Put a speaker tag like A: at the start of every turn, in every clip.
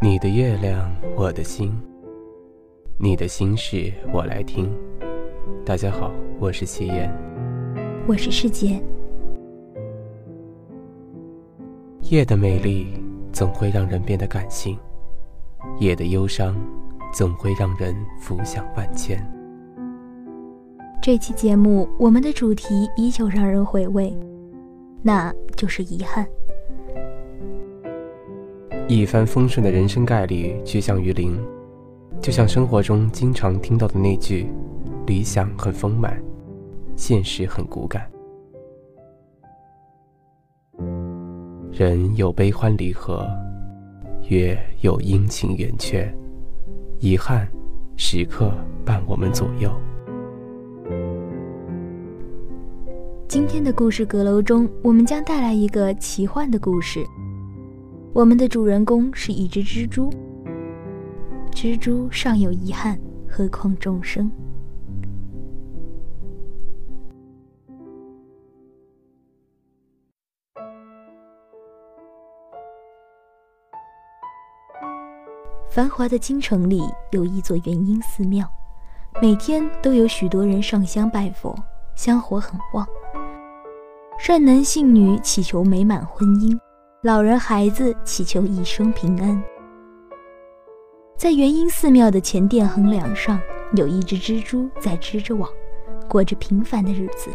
A: 你的月亮，我的心。你的心事，我来听。大家好，我是夕颜，
B: 我是世杰。
A: 夜的美丽总会让人变得感性，夜的忧伤总会让人浮想万千。
B: 这期节目，我们的主题依旧让人回味，那就是遗憾。
A: 一帆风顺的人生概率趋向于零，就像生活中经常听到的那句：“理想很丰满，现实很骨感。”人有悲欢离合，月有阴晴圆缺，遗憾时刻伴我们左右。
B: 今天的故事阁楼中，我们将带来一个奇幻的故事。我们的主人公是一只蜘蛛。蜘蛛尚有遗憾，何况众生？繁华的京城里有一座元婴寺庙，每天都有许多人上香拜佛，香火很旺。善男信女祈求美满婚姻。老人孩子祈求一生平安。在元婴寺庙的前殿横梁上，有一只蜘蛛在织着网，过着平凡的日子。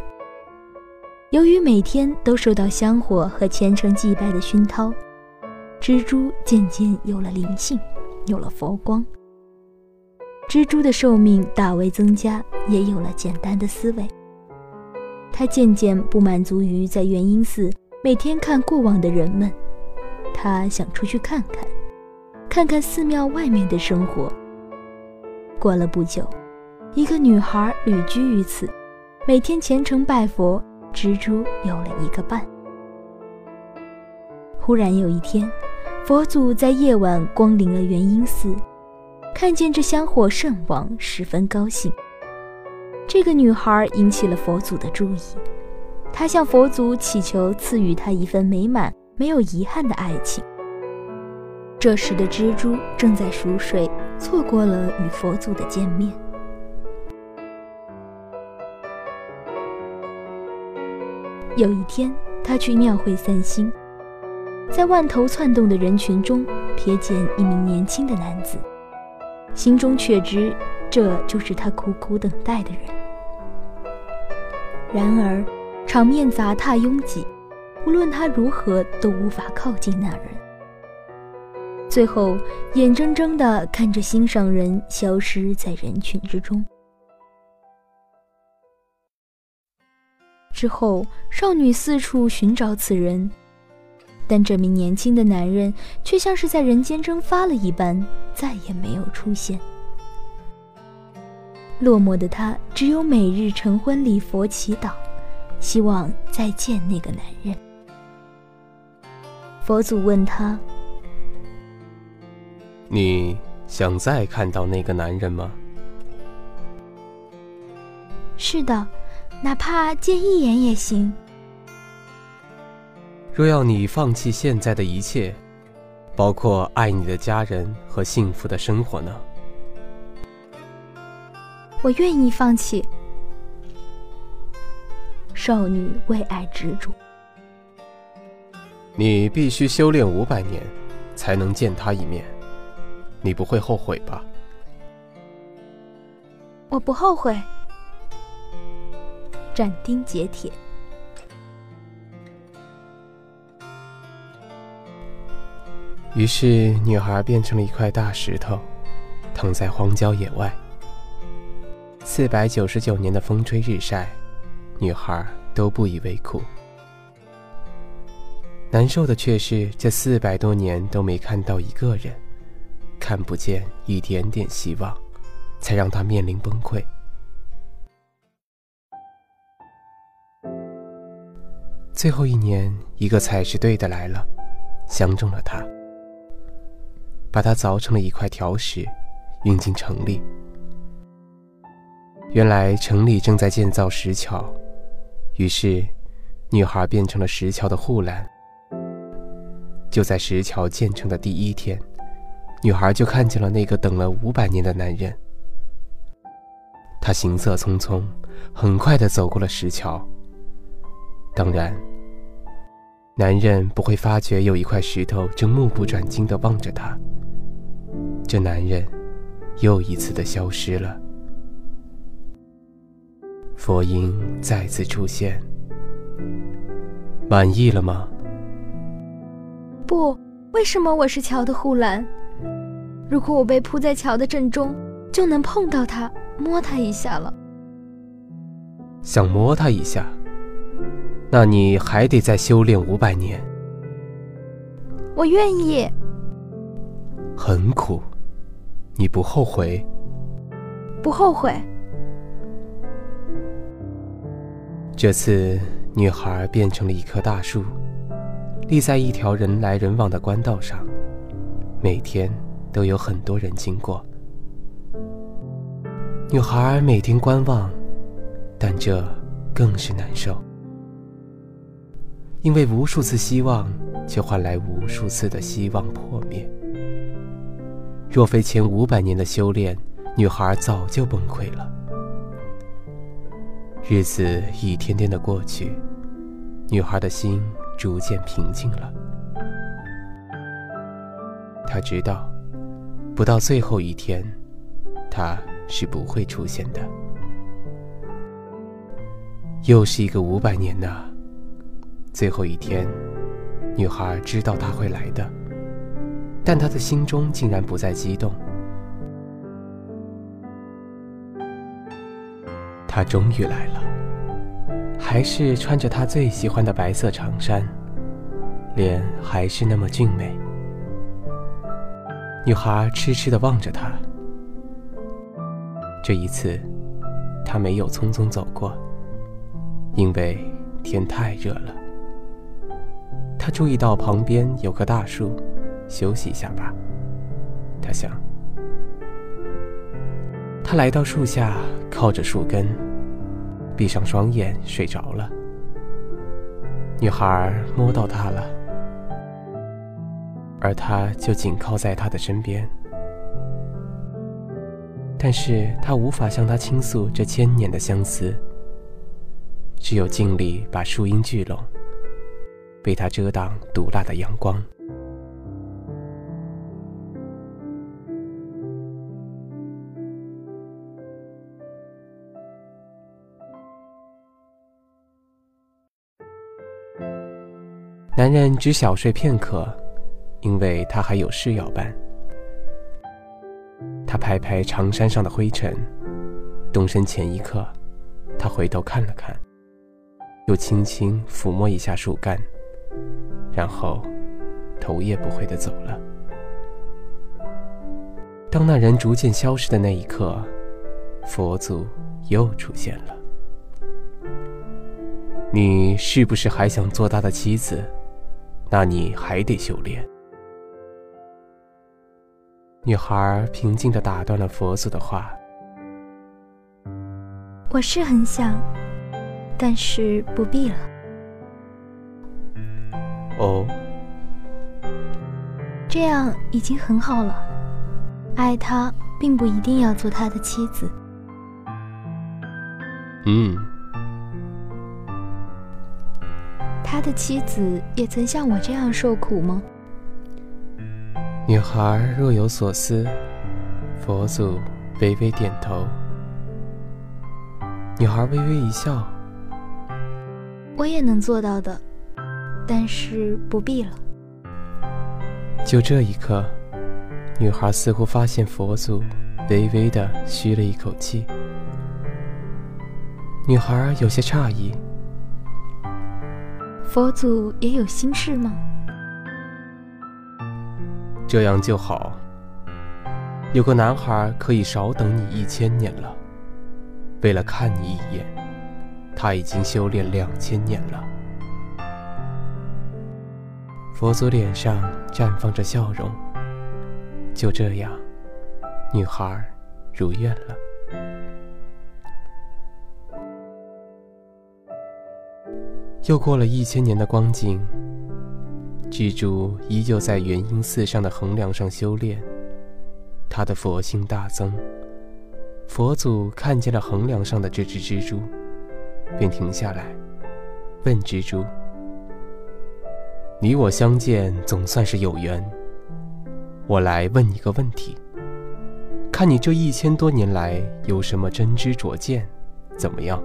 B: 由于每天都受到香火和虔诚祭拜的熏陶，蜘蛛渐渐有了灵性，有了佛光。蜘蛛的寿命大为增加，也有了简单的思维。它渐渐不满足于在元婴寺。每天看过往的人们，他想出去看看，看看寺庙外面的生活。过了不久，一个女孩旅居于此，每天虔诚拜佛，蜘蛛有了一个伴。忽然有一天，佛祖在夜晚光临了元婴寺，看见这香火甚旺，十分高兴。这个女孩引起了佛祖的注意。他向佛祖祈求赐予他一份美满、没有遗憾的爱情。这时的蜘蛛正在熟睡，错过了与佛祖的见面。有一天，他去庙会散心，在万头窜动的人群中瞥见一名年轻的男子，心中却知这就是他苦苦等待的人。然而。场面杂沓拥挤，无论他如何都无法靠近那人。最后，眼睁睁地看着心上人消失在人群之中。之后，少女四处寻找此人，但这名年轻的男人却像是在人间蒸发了一般，再也没有出现。落寞的她，只有每日晨昏礼佛祈祷。希望再见那个男人。佛祖问他：“
A: 你想再看到那个男人吗？”“
B: 是的，哪怕见一眼也行。”“
A: 若要你放弃现在的一切，包括爱你的家人和幸福的生活呢？”“
B: 我愿意放弃。”少女为爱执着。
A: 你必须修炼五百年，才能见他一面。你不会后悔吧？
B: 我不后悔。斩钉截铁。
A: 于是，女孩变成了一块大石头，躺在荒郊野外。四百九十九年的风吹日晒。女孩都不以为苦，难受的却是这四百多年都没看到一个人，看不见一点点希望，才让她面临崩溃。最后一年，一个采石队的来了，相中了她，把她凿成了一块条石，运进城里。原来城里正在建造石桥。于是，女孩变成了石桥的护栏。就在石桥建成的第一天，女孩就看见了那个等了五百年的男人。他行色匆匆，很快的走过了石桥。当然，男人不会发觉有一块石头正目不转睛的望着他。这男人又一次的消失了。佛音再次出现。满意了吗？
B: 不，为什么我是桥的护栏？如果我被铺在桥的正中，就能碰到它，摸它一下了。
A: 想摸它一下，那你还得再修炼五百年。
B: 我愿意。
A: 很苦，你不后悔？
B: 不后悔。
A: 这次。女孩变成了一棵大树，立在一条人来人往的官道上，每天都有很多人经过。女孩每天观望，但这更是难受，因为无数次希望，却换来无数次的希望破灭。若非前五百年的修炼，女孩早就崩溃了。日子一天天的过去，女孩的心逐渐平静了。她知道，不到最后一天，他是不会出现的。又是一个五百年呐！最后一天，女孩知道他会来的，但她的心中竟然不再激动。他终于来了，还是穿着他最喜欢的白色长衫，脸还是那么俊美。女孩痴痴地望着他。这一次，他没有匆匆走过，因为天太热了。他注意到旁边有棵大树，休息一下吧，他想。他来到树下，靠着树根，闭上双眼睡着了。女孩摸到他了，而他就紧靠在他的身边。但是他无法向他倾诉这千年的相思，只有尽力把树荫聚拢，为他遮挡毒辣的阳光。男人只小睡片刻，因为他还有事要办。他拍拍长衫上的灰尘，动身前一刻，他回头看了看，又轻轻抚摸一下树干，然后头也不回的走了。当那人逐渐消失的那一刻，佛祖又出现了。你是不是还想做他的妻子？那你还得修炼。女孩平静的打断了佛祖的话：“
B: 我是很想，但是不必了。”
A: 哦，
B: 这样已经很好了。爱他，并不一定要做他的妻子。
A: 嗯。
B: 他的妻子也曾像我这样受苦吗？
A: 女孩若有所思，佛祖微微点头。女孩微微一笑：“
B: 我也能做到的，但是不必了。”
A: 就这一刻，女孩似乎发现佛祖微微的吁了一口气。女孩有些诧异。
B: 佛祖也有心事吗？
A: 这样就好。有个男孩可以少等你一千年了，为了看你一眼，他已经修炼两千年了。佛祖脸上绽放着笑容。就这样，女孩如愿了。又过了一千年的光景，蜘蛛依旧在元婴寺上的横梁上修炼，他的佛性大增。佛祖看见了横梁上的这只蜘蛛，便停下来，问蜘蛛：“你我相见，总算是有缘。我来问你个问题，看你这一千多年来有什么真知灼见，怎么样？”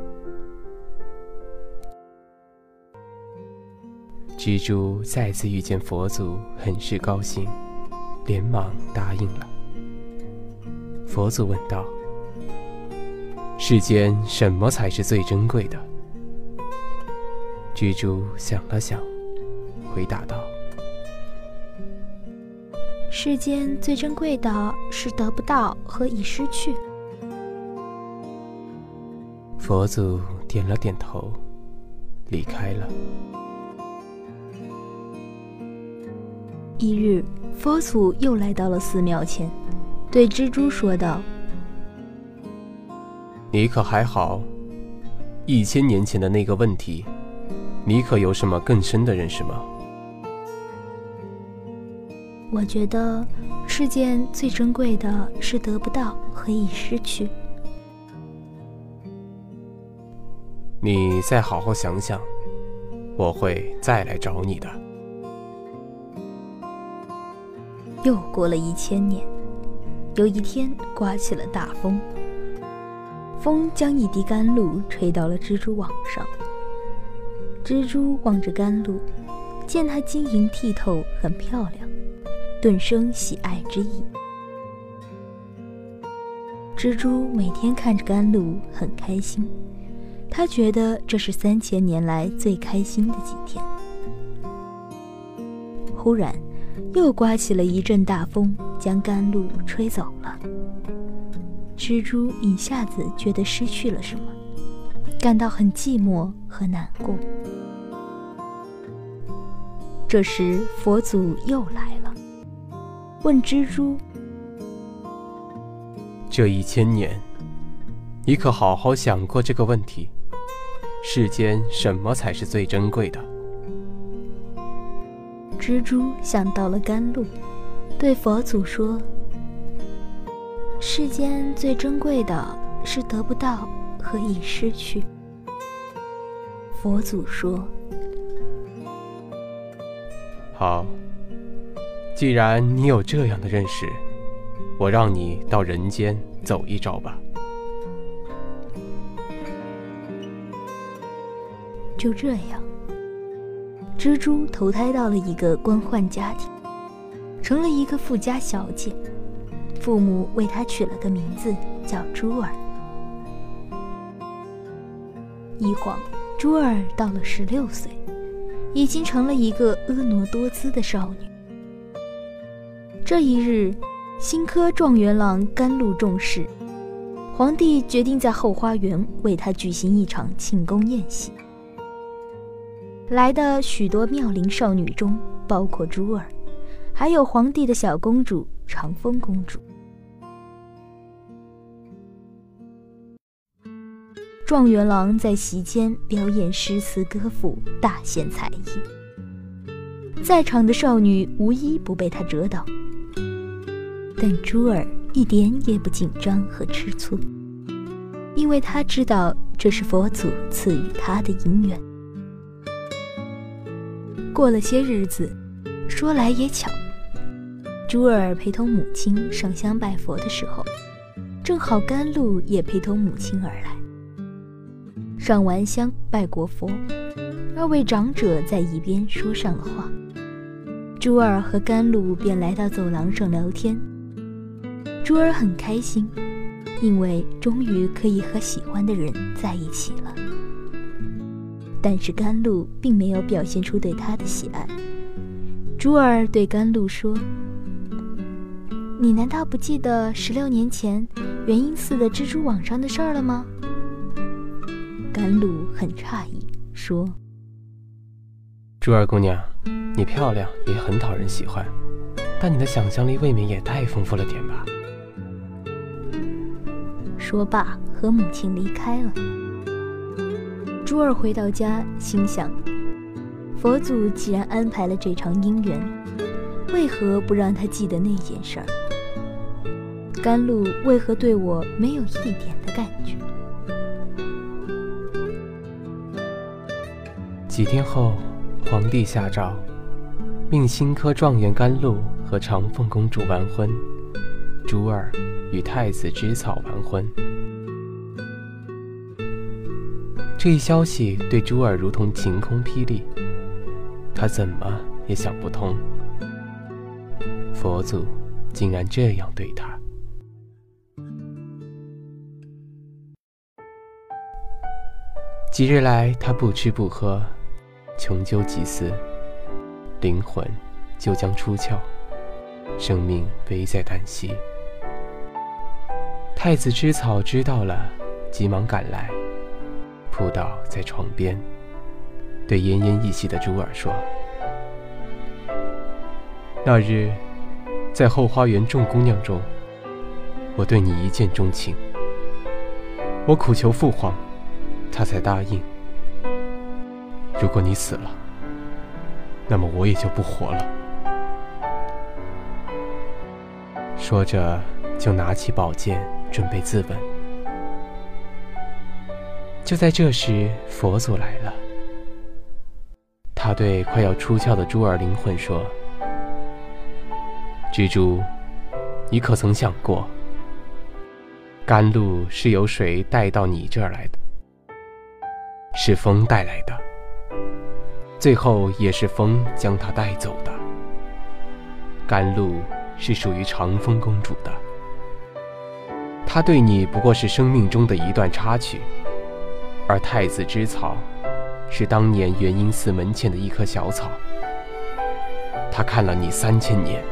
A: 蜘蛛再次遇见佛祖，很是高兴，连忙答应了。佛祖问道。世间什么才是最珍贵的？蜘蛛想了想，回答道：“
B: 世间最珍贵的是得不到和已失去。”
A: 佛祖点了点头，离开了。
B: 一日，佛祖又来到了寺庙前，对蜘蛛说道。
A: 你可还好？一千年前的那个问题，你可有什么更深的认识吗？
B: 我觉得世间最珍贵的是得不到和已失去。
A: 你再好好想想，我会再来找你的。
B: 又过了一千年，有一天刮起了大风。风将一滴甘露吹到了蜘蛛网上。蜘蛛望着甘露，见它晶莹剔透，很漂亮，顿生喜爱之意。蜘蛛每天看着甘露，很开心。他觉得这是三千年来最开心的几天。忽然，又刮起了一阵大风，将甘露吹走了。蜘蛛一下子觉得失去了什么，感到很寂寞和难过。这时，佛祖又来了，问蜘蛛：“
A: 这一千年，你可好好想过这个问题？世间什么才是最珍贵的？”
B: 蜘蛛想到了甘露，对佛祖说。世间最珍贵的是得不到和已失去。佛祖说：“
A: 好，既然你有这样的认识，我让你到人间走一遭吧。”
B: 就这样，蜘蛛投胎到了一个官宦家庭，成了一个富家小姐。父母为她取了个名字，叫珠儿。一晃，珠儿到了十六岁，已经成了一个婀娜多姿的少女。这一日，新科状元郎甘露重视，皇帝决定在后花园为他举行一场庆功宴席。来的许多妙龄少女中，包括珠儿，还有皇帝的小公主长风公主。状元郎在席间表演诗词歌赋，大显才艺。在场的少女无一不被他折倒，但珠儿一点也不紧张和吃醋，因为她知道这是佛祖赐予她的姻缘。过了些日子，说来也巧，珠儿陪同母亲上香拜佛的时候，正好甘露也陪同母亲而来。上完香拜过佛，二位长者在一边说上了话。珠儿和甘露便来到走廊上聊天。珠儿很开心，因为终于可以和喜欢的人在一起了。但是甘露并没有表现出对他的喜爱。珠儿对甘露说：“你难道不记得十六年前元婴寺的蜘蛛网上的事儿了吗？”甘露很诧异，说：“
A: 珠儿姑娘，你漂亮也很讨人喜欢，但你的想象力未免也太丰富了点吧？”
B: 说罢，和母亲离开了。珠儿回到家，心想：佛祖既然安排了这场姻缘，为何不让他记得那件事儿？甘露为何对我没有一点的感觉？
A: 几天后，皇帝下诏，命新科状元甘露和长凤公主完婚，珠儿与太子芝草完婚。这一消息对珠儿如同晴空霹雳，他怎么也想不通，佛祖竟然这样对他。几日来，他不吃不喝，穷究极思，灵魂就将出窍，生命危在旦夕。太子知草知道了，急忙赶来，扑倒在床边，对奄奄一息的珠儿说：“那日，在后花园众姑娘中，我对你一见钟情，我苦求父皇。”他才答应。如果你死了，那么我也就不活了。说着，就拿起宝剑准备自刎。就在这时，佛祖来了。他对快要出窍的珠儿灵魂说：“蜘蛛，你可曾想过，甘露是由谁带到你这儿来的？”是风带来的，最后也是风将它带走的。甘露是属于长风公主的，她对你不过是生命中的一段插曲，而太子之草，是当年元婴寺门前的一棵小草。他看了你三千年，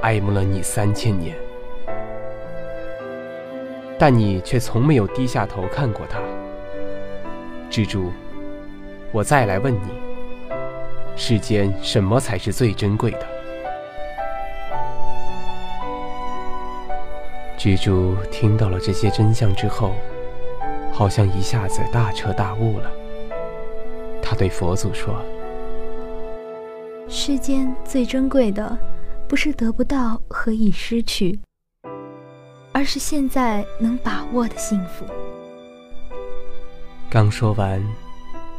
A: 爱慕了你三千年，但你却从没有低下头看过他。蜘蛛，我再来问你：世间什么才是最珍贵的？蜘蛛听到了这些真相之后，好像一下子大彻大悟了。他对佛祖说：“
B: 世间最珍贵的，不是得不到和已失去，而是现在能把握的幸福。”
A: 刚说完，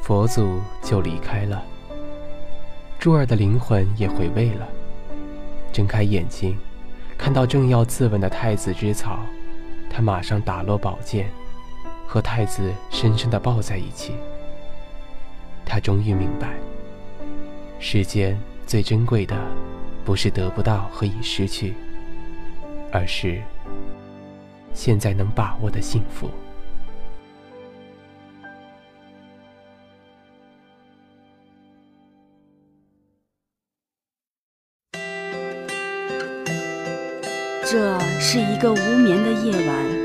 A: 佛祖就离开了。珠儿的灵魂也回味了，睁开眼睛，看到正要自刎的太子之草，他马上打落宝剑，和太子深深地抱在一起。他终于明白，世间最珍贵的，不是得不到和已失去，而是现在能把握的幸福。
C: 这是一个无眠的夜晚，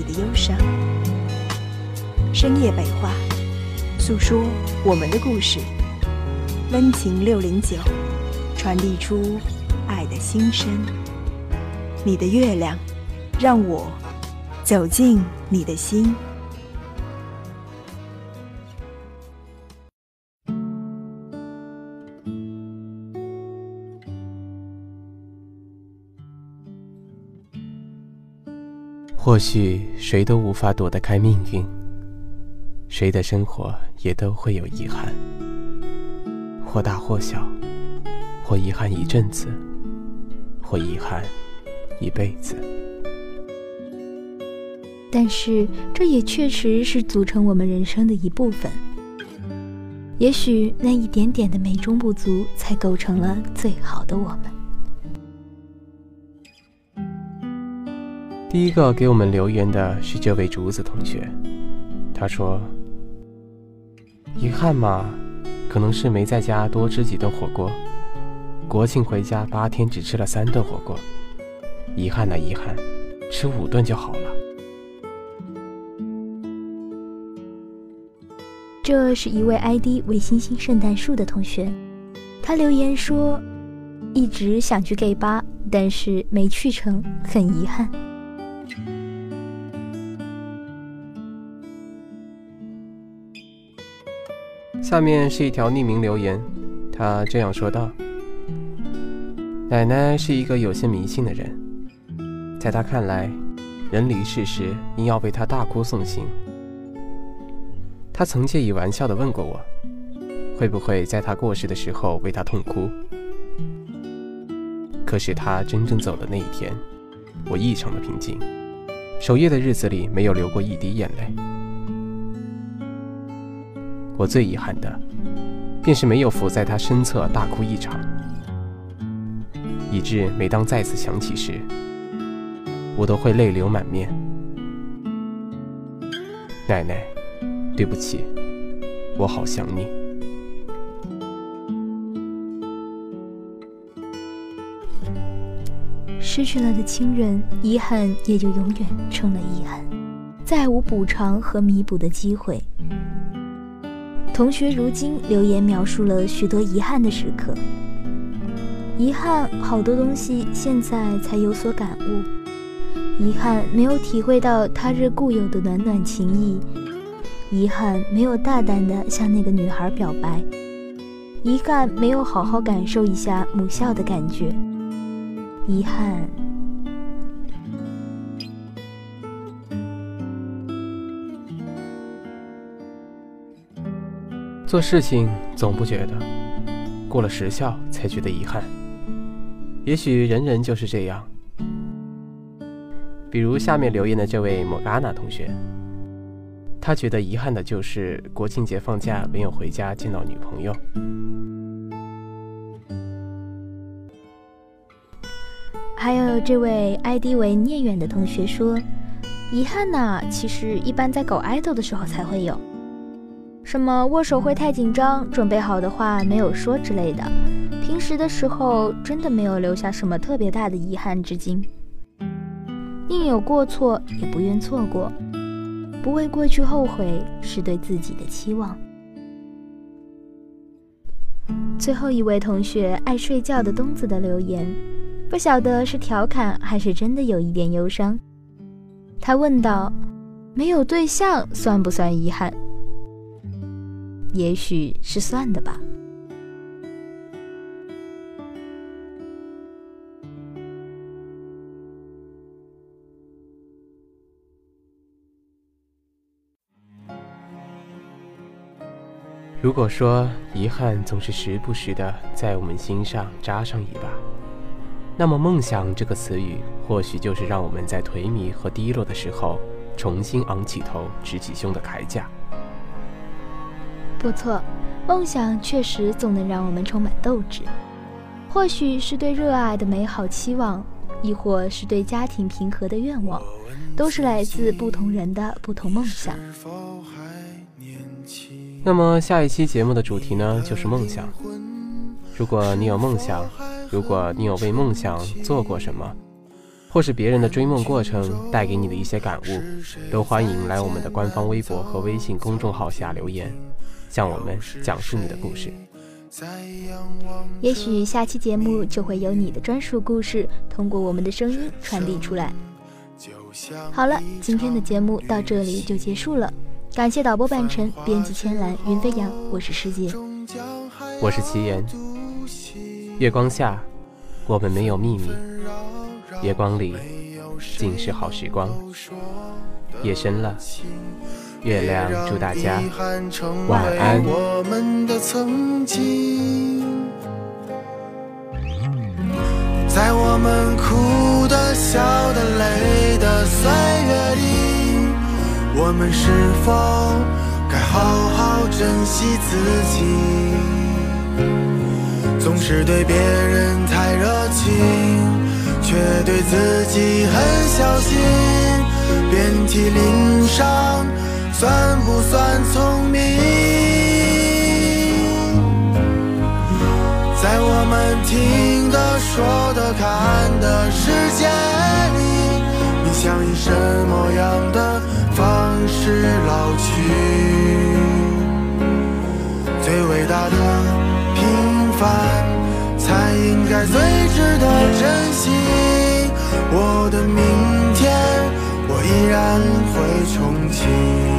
D: 你的忧伤。深夜北话，诉说我们的故事。温情六零九，传递出爱的心声。你的月亮，让我走进你的心。
A: 或许谁都无法躲得开命运，谁的生活也都会有遗憾，或大或小，或遗憾一阵子，或遗憾一辈子。
B: 但是这也确实是组成我们人生的一部分。也许那一点点的美中不足，才构成了最好的我们。
A: 第一个给我们留言的是这位竹子同学，他说：“遗憾嘛，可能是没在家多吃几顿火锅。国庆回家八天只吃了三顿火锅，遗憾呐，遗憾，吃五顿就好了。
B: 这是一位 ID 为星星圣诞树的同学，他留言说，一直想去 gay 吧，但是没去成，很遗憾。
A: 下面是一条匿名留言，他这样说道：“奶奶是一个有些迷信的人，在她看来，人离世时应要为他大哭送行。她曾借以玩笑地问过我，会不会在他过世的时候为他痛哭？可是他真正走的那一天，我异常的平静，守夜的日子里没有流过一滴眼泪。”我最遗憾的，便是没有伏在他身侧大哭一场，以致每当再次想起时，我都会泪流满面。奶奶，对不起，我好想你。
B: 失去了的亲人，遗憾也就永远成了遗憾，再无补偿和弥补的机会。同学如今留言描述了许多遗憾的时刻，遗憾好多东西现在才有所感悟，遗憾没有体会到他日固有的暖暖情谊，遗憾没有大胆的向那个女孩表白，遗憾没有好好感受一下母校的感觉，遗憾。
A: 做事情总不觉得过了时效才觉得遗憾，也许人人就是这样。比如下面留言的这位莫嘎娜同学，他觉得遗憾的就是国庆节放假没有回家见到女朋友。
B: 还有这位 ID 为聂远的同学说，遗憾呢，其实一般在搞爱豆的时候才会有。什么握手会太紧张，准备好的话没有说之类的。平时的时候真的没有留下什么特别大的遗憾至今。宁有过错，也不愿错过。不为过去后悔，是对自己的期望。最后一位同学爱睡觉的东子的留言，不晓得是调侃还是真的有一点忧伤。他问道：“没有对象算不算遗憾？”也许是算的吧。
A: 如果说遗憾总是时不时的在我们心上扎上一把，那么“梦想”这个词语，或许就是让我们在颓靡和低落的时候，重新昂起头、直起胸的铠甲。
B: 不错，梦想确实总能让我们充满斗志。或许是对热爱的美好期望，亦或是对家庭平和的愿望，都是来自不同人的不同梦想。
A: 那么下一期节目的主题呢，就是梦想。如果你有梦想，如果你有为梦想做过什么，或是别人的追梦过程带给你的一些感悟，都欢迎来我们的官方微博和微信公众号下留言。向我们讲述你的故事，
B: 也许下期节目就会有你的专属故事通过我们的声音传递出来。好了，今天的节目到这里就结束了，感谢导播半晨、编辑千蓝、云飞扬，我是师姐，
A: 我是齐言。月光下，我们没有秘密，月光里尽是好时光。夜深了。月亮祝大家晚安。我们的曾经，在我们哭的、笑的、累的岁月里，我们是否该好好珍惜自己？总是对别人太热情，却对自己很小心，遍体鳞伤。算不算聪明？在我们听的。
E: 说的、看的世界里，你想以什么样的方式老去？最伟大的平凡，才应该最值得珍惜。我的明天，我依然会憧憬。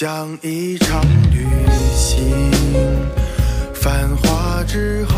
E: 像一场旅行，繁华之后，